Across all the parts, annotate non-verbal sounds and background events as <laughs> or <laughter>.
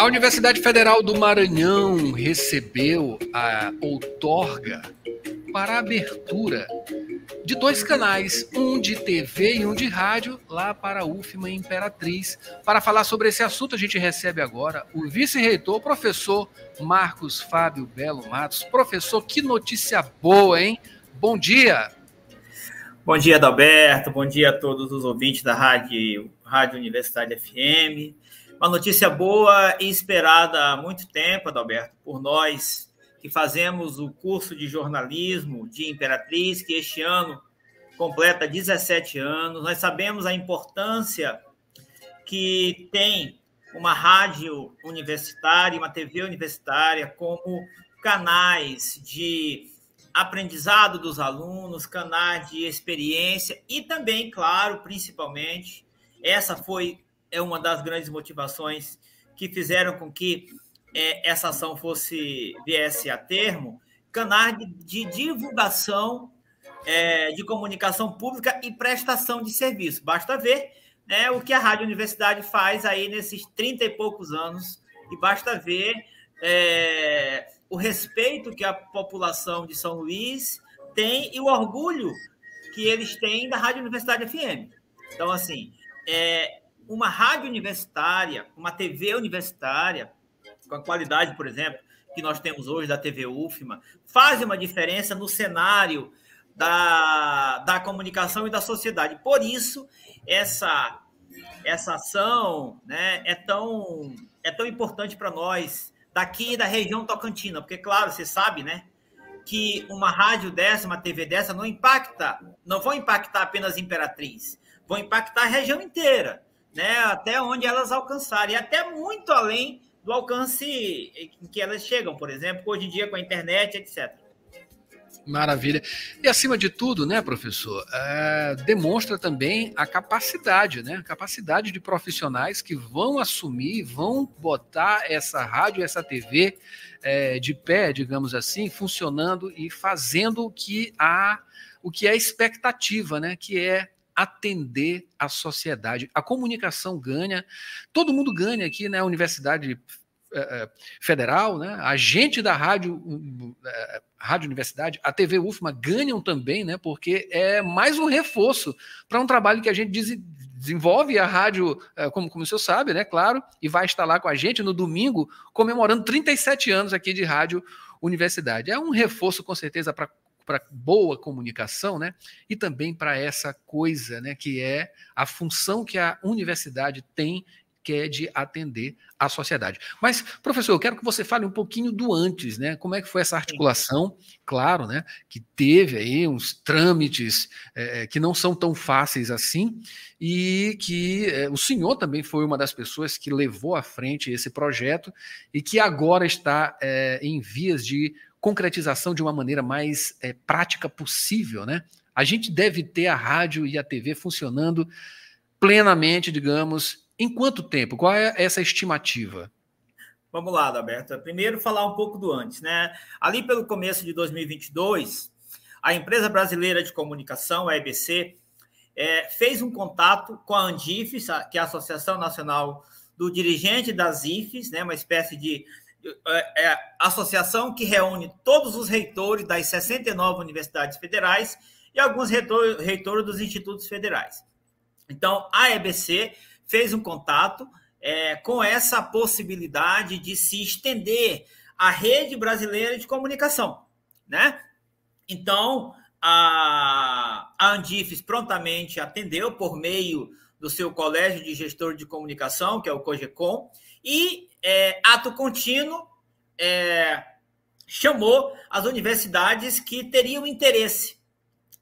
A Universidade Federal do Maranhão recebeu a outorga para a abertura de dois canais, um de TV e um de rádio, lá para a UFMA Imperatriz. Para falar sobre esse assunto, a gente recebe agora o vice-reitor, professor Marcos Fábio Belo Matos. Professor, que notícia boa, hein? Bom dia! Bom dia, Adalberto. Bom dia a todos os ouvintes da Rádio, Rádio Universidade FM. Uma notícia boa e esperada há muito tempo, Adalberto, por nós que fazemos o curso de jornalismo de Imperatriz, que este ano completa 17 anos. Nós sabemos a importância que tem uma rádio universitária, uma TV universitária, como canais de aprendizado dos alunos, canais de experiência e também, claro, principalmente, essa foi é uma das grandes motivações que fizeram com que é, essa ação fosse viesse a termo, canais de, de divulgação é, de comunicação pública e prestação de serviço. Basta ver né, o que a Rádio Universidade faz aí nesses 30 e poucos anos, e basta ver é, o respeito que a população de São Luís tem e o orgulho que eles têm da Rádio Universidade FM. Então, assim, é, uma rádio universitária, uma TV universitária, com a qualidade, por exemplo, que nós temos hoje da TV UFMA, faz uma diferença no cenário da, da comunicação e da sociedade. Por isso, essa, essa ação né, é, tão, é tão importante para nós daqui da região tocantina, porque, claro, você sabe, né? Que uma rádio dessa, uma TV dessa, não impacta, não vão impactar apenas Imperatriz, vão impactar a região inteira né, até onde elas alcançarem, e até muito além do alcance em que elas chegam, por exemplo, hoje em dia com a internet, etc. Maravilha. E acima de tudo, né, professor, é, demonstra também a capacidade, né? A capacidade de profissionais que vão assumir, vão botar essa rádio, essa TV é, de pé, digamos assim, funcionando e fazendo o que há, o que é expectativa, né? Que é atender a sociedade. A comunicação ganha, todo mundo ganha aqui, né? A Universidade eh, eh, Federal, né? A gente da rádio, eh, rádio Universidade, a TV UFMA ganham também, né? Porque é mais um reforço para um trabalho que a gente desenvolve a rádio, como, como o senhor sabe, né? Claro, e vai estar lá com a gente no domingo, comemorando 37 anos aqui de rádio Universidade. É um reforço, com certeza, para para boa comunicação, né? E também para essa coisa, né? Que é a função que a universidade tem que é de atender a sociedade. Mas, professor, eu quero que você fale um pouquinho do antes, né? Como é que foi essa articulação? Claro, né? Que teve aí uns trâmites é, que não são tão fáceis assim, e que é, o senhor também foi uma das pessoas que levou à frente esse projeto e que agora está é, em vias de concretização de uma maneira mais é, prática possível, né? A gente deve ter a rádio e a TV funcionando plenamente, digamos, em quanto tempo? Qual é essa estimativa? Vamos lá, Alberto. Primeiro, falar um pouco do antes, né? Ali pelo começo de 2022, a empresa brasileira de comunicação, a EBC, é, fez um contato com a Andifes, que é a Associação Nacional do Dirigente das IFES, né? Uma espécie de é, é a associação que reúne todos os reitores das 69 universidades federais e alguns reitores, dos institutos federais. Então, a EBC fez um contato é, com essa possibilidade de se estender a rede brasileira de comunicação, né? Então, a, a Andifes prontamente atendeu por meio do seu colégio de gestor de comunicação, que é o COGECOM, e é, ato contínuo, é, chamou as universidades que teriam interesse,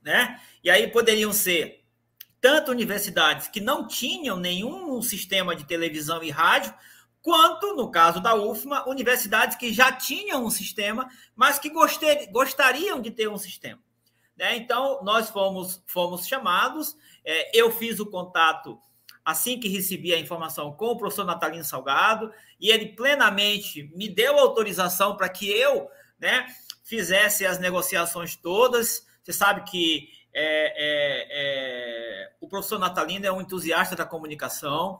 né? E aí poderiam ser tanto universidades que não tinham nenhum sistema de televisão e rádio, quanto, no caso da UFMA, universidades que já tinham um sistema, mas que gostariam de ter um sistema. Né? Então, nós fomos, fomos chamados, é, eu fiz o contato assim que recebi a informação com o professor Natalino Salgado, e ele plenamente me deu autorização para que eu né, fizesse as negociações todas. Você sabe que é, é, é, o professor Natalino é um entusiasta da comunicação.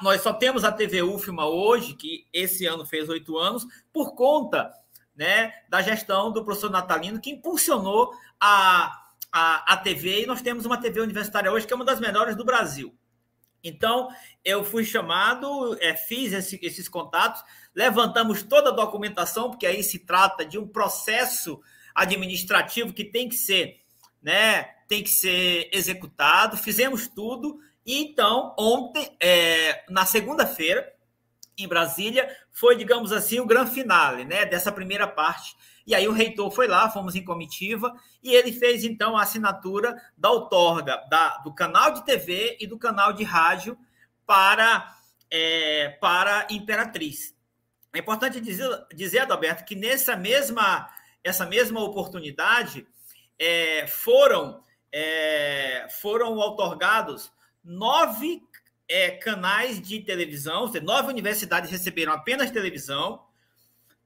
Nós só temos a TV UFMA hoje, que esse ano fez oito anos, por conta né, da gestão do professor Natalino, que impulsionou a, a, a TV, e nós temos uma TV universitária hoje que é uma das melhores do Brasil. Então, eu fui chamado, é, fiz esse, esses contatos, levantamos toda a documentação, porque aí se trata de um processo administrativo que tem que ser, né, tem que ser executado, fizemos tudo, e então, ontem, é, na segunda-feira, em Brasília, foi, digamos assim, o grande finale, né, dessa primeira parte. E aí o reitor foi lá, fomos em comitiva, e ele fez, então, a assinatura da outorga da, do canal de TV e do canal de rádio para, é, para Imperatriz. É importante dizer, dizer, Adalberto, que nessa mesma, essa mesma oportunidade é, foram, é, foram otorgados nove é, canais de televisão, nove universidades receberam apenas televisão,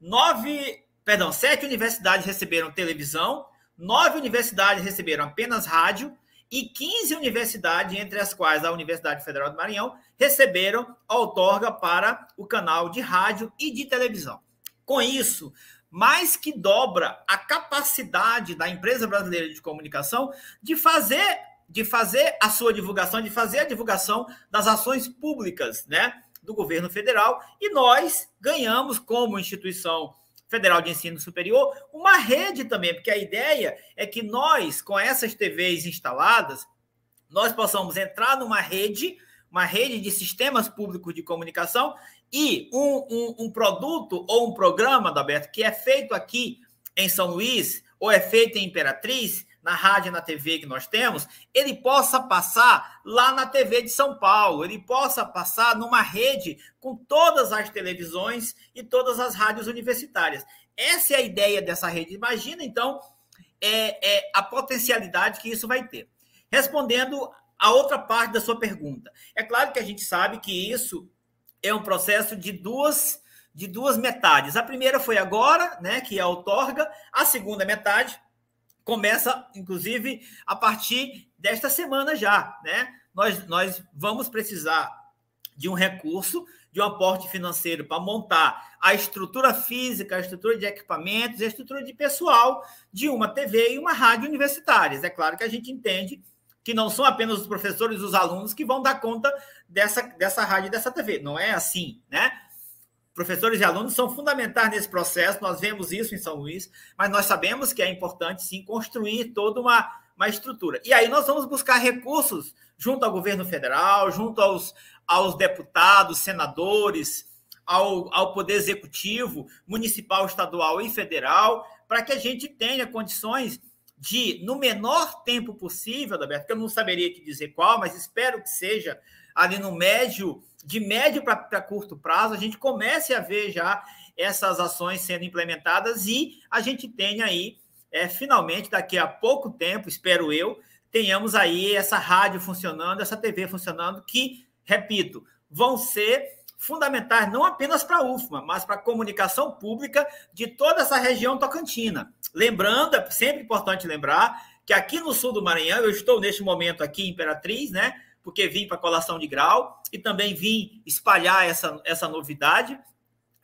nove, perdão, sete universidades receberam televisão, nove universidades receberam apenas rádio e 15 universidades, entre as quais a Universidade Federal do Maranhão, receberam a outorga para o canal de rádio e de televisão. Com isso, mais que dobra a capacidade da empresa brasileira de comunicação de fazer de fazer a sua divulgação, de fazer a divulgação das ações públicas, né, do governo federal, e nós ganhamos como instituição federal de ensino superior uma rede também, porque a ideia é que nós, com essas TVs instaladas, nós possamos entrar numa rede, uma rede de sistemas públicos de comunicação e um, um, um produto ou um programa, Daberto, que é feito aqui em São Luís ou é feito em Imperatriz, na rádio e na TV que nós temos, ele possa passar lá na TV de São Paulo, ele possa passar numa rede com todas as televisões e todas as rádios universitárias. Essa é a ideia dessa rede. Imagina, então, é, é a potencialidade que isso vai ter. Respondendo a outra parte da sua pergunta. É claro que a gente sabe que isso é um processo de duas de duas metades. A primeira foi agora, né, que é a outorga, a segunda metade começa, inclusive, a partir desta semana já, né? Nós, nós vamos precisar de um recurso, de um aporte financeiro para montar a estrutura física, a estrutura de equipamentos, a estrutura de pessoal de uma TV e uma rádio universitárias. É claro que a gente entende que não são apenas os professores os alunos que vão dar conta dessa, dessa rádio e dessa TV. Não é assim, né? Professores e alunos são fundamentais nesse processo, nós vemos isso em São Luís, mas nós sabemos que é importante, sim, construir toda uma, uma estrutura. E aí nós vamos buscar recursos junto ao governo federal, junto aos, aos deputados, senadores, ao, ao Poder Executivo, municipal, estadual e federal, para que a gente tenha condições de, no menor tempo possível, Adalberto, que eu não saberia te dizer qual, mas espero que seja ali no médio de médio para curto prazo, a gente comece a ver já essas ações sendo implementadas e a gente tenha aí, é, finalmente, daqui a pouco tempo, espero eu, tenhamos aí essa rádio funcionando, essa TV funcionando, que, repito, vão ser fundamentais não apenas para a UFMA, mas para a comunicação pública de toda essa região tocantina. Lembrando, é sempre importante lembrar que aqui no sul do Maranhão, eu estou neste momento aqui em Imperatriz, né? porque vim para colação de grau e também vim espalhar essa, essa novidade.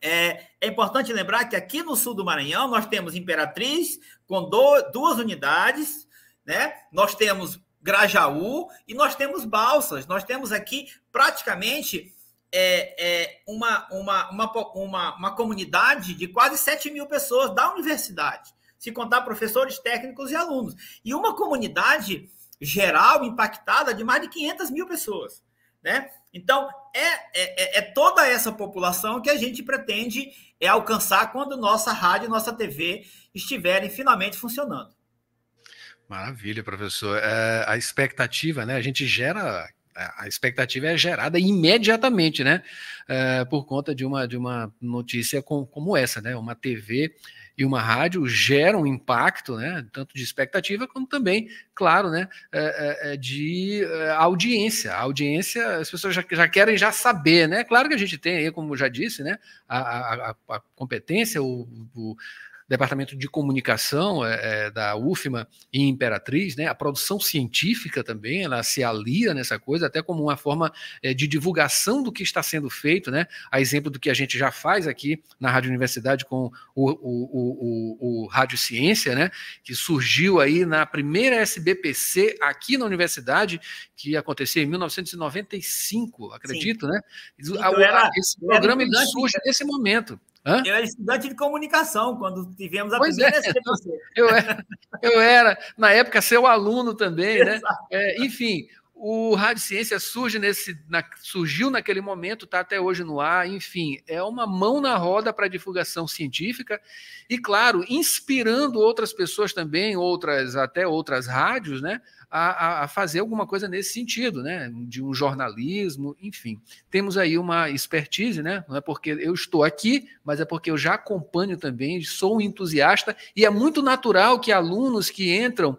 É, é, importante lembrar que aqui no sul do Maranhão nós temos Imperatriz com do, duas unidades, né? Nós temos Grajaú e nós temos Balsas. Nós temos aqui praticamente é, é, uma, uma, uma, uma, uma comunidade de quase 7 mil pessoas da universidade, se contar professores, técnicos e alunos. E uma comunidade geral impactada de mais de 500 mil pessoas. Né? Então, é, é, é, é toda essa população que a gente pretende é alcançar quando nossa rádio e nossa TV estiverem finalmente funcionando. Maravilha, professor. É, a expectativa, né? A gente gera a expectativa é gerada imediatamente, né? É, por conta de uma, de uma notícia com, como essa, né? Uma TV e uma rádio geram um impacto, né? Tanto de expectativa como também, claro, né? É, é, é de audiência. A audiência, as pessoas já, já querem já saber, né? Claro que a gente tem aí, como já disse, né? A, a, a competência, o, o departamento de comunicação é, é, da UFMA e Imperatriz, né? A produção científica também, ela se alia nessa coisa, até como uma forma é, de divulgação do que está sendo feito, né? A exemplo do que a gente já faz aqui na Rádio Universidade com o, o, o, o Rádio Ciência, né? Que surgiu aí na primeira SBPC aqui na universidade, que aconteceu em 1995, acredito, Sim. né? Era, Esse programa ele surge nesse momento. Hã? Eu era estudante de comunicação quando tivemos a pois primeira é. <laughs> eu, era, eu era, na época, seu aluno também, né? É, enfim, o Rádio Ciência surge nesse, na, surgiu naquele momento, está até hoje no ar, enfim, é uma mão na roda para a divulgação científica e, claro, inspirando outras pessoas também, outras até outras rádios, né, a, a, fazer alguma coisa nesse sentido, né? De um jornalismo, enfim. Temos aí uma expertise, né? Não é porque eu estou aqui, mas é porque eu já acompanho também, sou um entusiasta, e é muito natural que alunos que entram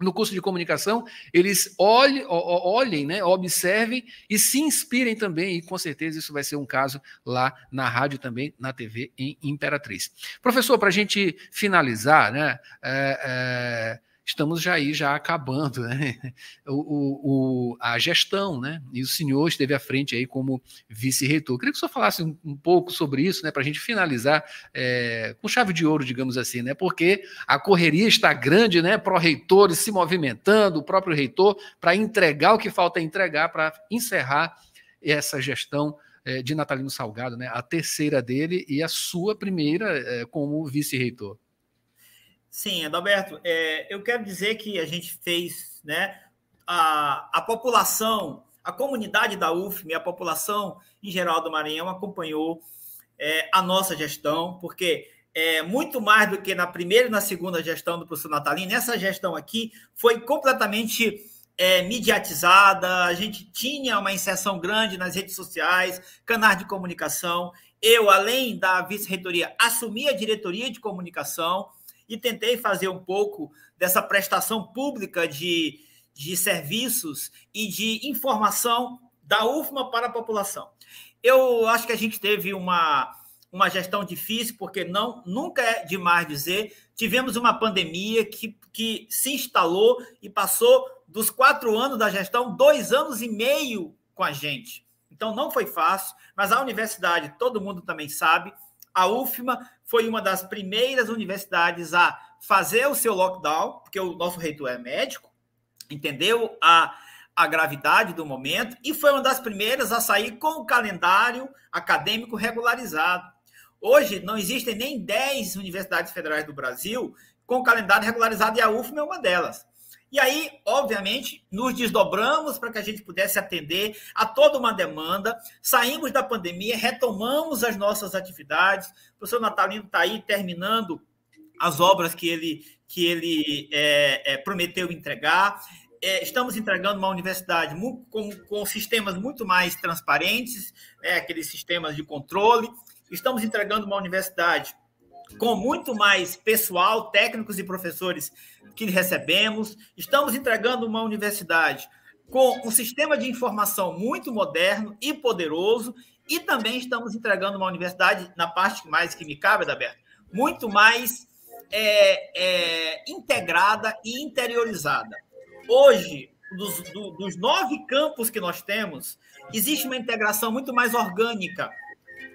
no curso de comunicação, eles olhem, olhem, né, observem e se inspirem também, e com certeza isso vai ser um caso lá na rádio também, na TV em Imperatriz. Professor, para a gente finalizar, né, é, é, estamos já aí já acabando né? <laughs> o, o, a gestão, né? E o senhor esteve à frente aí como vice-reitor. Queria que o senhor falasse um, um pouco sobre isso, né? Para a gente finalizar é, com chave de ouro, digamos assim, né? Porque a correria está grande, né? Pró-reitores se movimentando, o próprio reitor, para entregar o que falta entregar, para encerrar essa gestão é, de Natalino Salgado, né? A terceira dele e a sua primeira é, como vice-reitor. Sim, Adalberto, é, eu quero dizer que a gente fez, né, a, a população, a comunidade da UFM, a população em geral do Maranhão acompanhou é, a nossa gestão, porque é, muito mais do que na primeira e na segunda gestão do professor Natalino, essa gestão aqui foi completamente é, mediatizada, a gente tinha uma inserção grande nas redes sociais, canais de comunicação. Eu, além da vice-reitoria, assumi a diretoria de comunicação, e tentei fazer um pouco dessa prestação pública de, de serviços e de informação da UFMA para a população. Eu acho que a gente teve uma, uma gestão difícil, porque não nunca é demais dizer. Tivemos uma pandemia que, que se instalou e passou dos quatro anos da gestão, dois anos e meio com a gente. Então não foi fácil, mas a universidade, todo mundo também sabe, a UFMA foi uma das primeiras universidades a fazer o seu lockdown, porque o nosso reitor é médico, entendeu a, a gravidade do momento, e foi uma das primeiras a sair com o calendário acadêmico regularizado. Hoje, não existem nem 10 universidades federais do Brasil com calendário regularizado, e a UFMA é uma delas. E aí, obviamente, nos desdobramos para que a gente pudesse atender a toda uma demanda. Saímos da pandemia, retomamos as nossas atividades. O professor Natalino está aí terminando as obras que ele, que ele é, é, prometeu entregar. É, estamos entregando uma universidade muito, com, com sistemas muito mais transparentes, né, aqueles sistemas de controle. Estamos entregando uma universidade com muito mais pessoal, técnicos e professores que recebemos. Estamos entregando uma universidade com um sistema de informação muito moderno e poderoso, e também estamos entregando uma universidade, na parte mais que me cabe, Adalberto, muito mais é, é, integrada e interiorizada. Hoje, dos, do, dos nove campos que nós temos, existe uma integração muito mais orgânica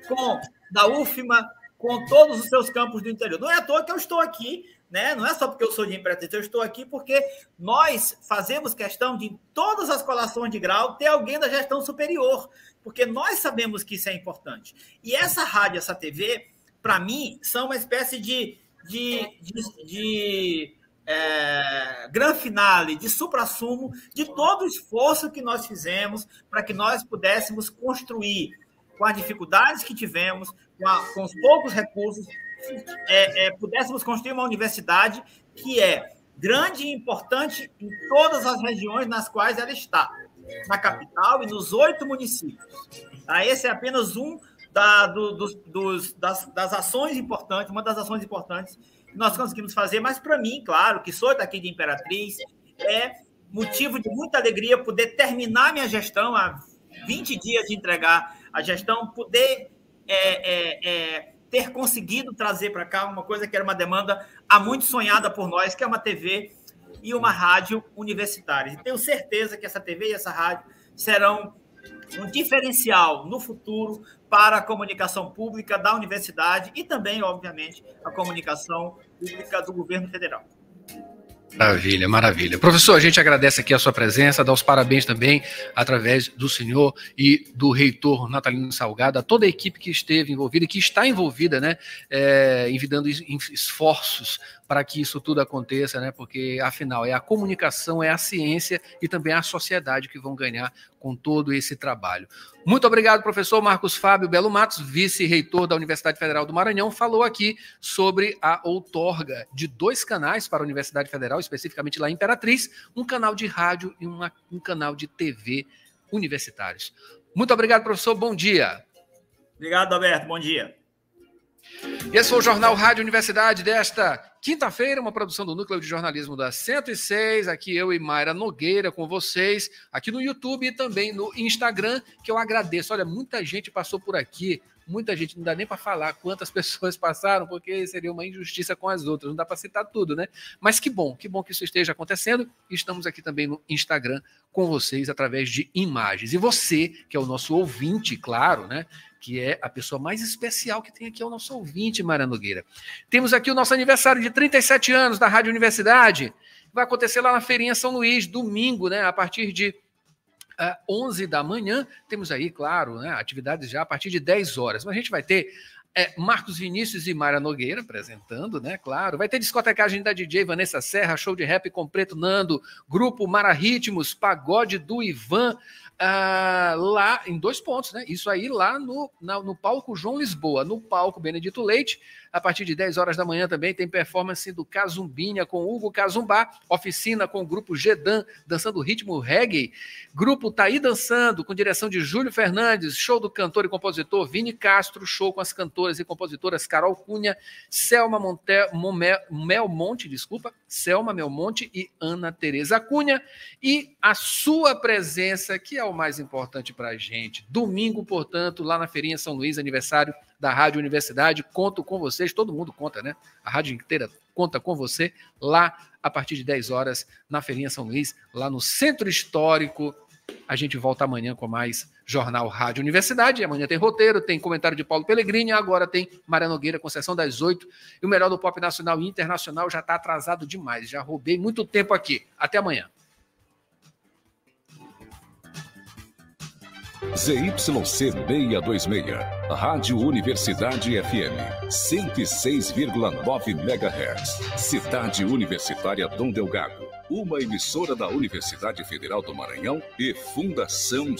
com da UFMA, com todos os seus campos do interior. Não é à toa que eu estou aqui, né? Não é só porque eu sou de Imperatriz, eu estou aqui porque nós fazemos questão de, em todas as colações de grau, ter alguém da gestão superior, porque nós sabemos que isso é importante. E essa rádio, essa TV, para mim, são uma espécie de, de, de, de é, gran finale, de supra-sumo de todo o esforço que nós fizemos para que nós pudéssemos construir com as dificuldades que tivemos, com, a, com os poucos recursos, é, é, pudéssemos construir uma universidade que é grande e importante em todas as regiões nas quais ela está. na capital e nos oito municípios. Tá? Esse é apenas um da, do, dos, dos, das, das ações importantes, uma das ações importantes que nós conseguimos fazer, mas para mim, claro, que sou daqui de Imperatriz, é motivo de muita alegria poder terminar minha gestão há 20 dias de entregar a gestão, poder é, é, é, ter conseguido trazer para cá uma coisa que era uma demanda há muito sonhada por nós, que é uma TV e uma rádio universitária. tenho certeza que essa TV e essa rádio serão um diferencial no futuro para a comunicação pública da universidade e também, obviamente, a comunicação pública do governo federal. Maravilha, maravilha. Professor, a gente agradece aqui a sua presença, dá os parabéns também através do senhor e do reitor Natalino Salgado, a toda a equipe que esteve envolvida e que está envolvida, né, é, envidando esforços para que isso tudo aconteça, né? Porque afinal é a comunicação, é a ciência e também a sociedade que vão ganhar com todo esse trabalho. Muito obrigado, professor Marcos Fábio Belo Matos, vice-reitor da Universidade Federal do Maranhão, falou aqui sobre a outorga de dois canais para a Universidade Federal, especificamente lá em Imperatriz, um canal de rádio e uma, um canal de TV universitários. Muito obrigado, professor. Bom dia. Obrigado, Alberto. Bom dia. Esse foi o Jornal Rádio Universidade desta quinta-feira, uma produção do Núcleo de Jornalismo da 106. Aqui eu e Mayra Nogueira com vocês, aqui no YouTube e também no Instagram, que eu agradeço. Olha, muita gente passou por aqui, muita gente, não dá nem para falar quantas <laughs> pessoas passaram, porque seria uma injustiça com as outras, não dá para citar tudo, né? Mas que bom, que bom que isso esteja acontecendo. Estamos aqui também no Instagram com vocês através de imagens. E você, que é o nosso ouvinte, claro, né? que é a pessoa mais especial que tem aqui, é o nosso ouvinte, Mara Nogueira. Temos aqui o nosso aniversário de 37 anos da Rádio Universidade. Vai acontecer lá na Feirinha São Luís, domingo, né, a partir de uh, eh, 11 da manhã. Temos aí, claro, né, atividades já a partir de 10 horas. Mas a gente vai ter é, Marcos Vinícius e Mara Nogueira apresentando, né? Claro. Vai ter discotecagem da DJ Vanessa Serra, show de rap com Preto Nando, grupo Mara Ritmos, pagode do Ivan, ah, lá em dois pontos, né? Isso aí lá no, na, no palco João Lisboa, no palco Benedito Leite, a partir de 10 horas da manhã também tem performance do Cazumbinha com Hugo Cazumbá, oficina com o grupo Gedan, dançando ritmo reggae, grupo Taí Dançando, com direção de Júlio Fernandes, show do cantor e compositor Vini Castro, show com as cantoras e compositoras Carol Cunha, Selma Monte, Momel, Melmonte, desculpa, Selma Melmonte e Ana Tereza Cunha, e a sua presença, que é mais importante para a gente. Domingo, portanto, lá na Feirinha São Luís, aniversário da Rádio Universidade. Conto com vocês, todo mundo conta, né? A rádio inteira conta com você lá a partir de 10 horas na Feirinha São Luís, lá no Centro Histórico. A gente volta amanhã com mais Jornal Rádio Universidade. Amanhã tem roteiro, tem comentário de Paulo Pellegrini, agora tem Maria Nogueira com sessão das 8. E o melhor do pop nacional e internacional já está atrasado demais. Já roubei muito tempo aqui. Até amanhã. ZYC 626, Rádio Universidade FM, 106,9 MHz, Cidade Universitária Dom Delgado, uma emissora da Universidade Federal do Maranhão e Fundação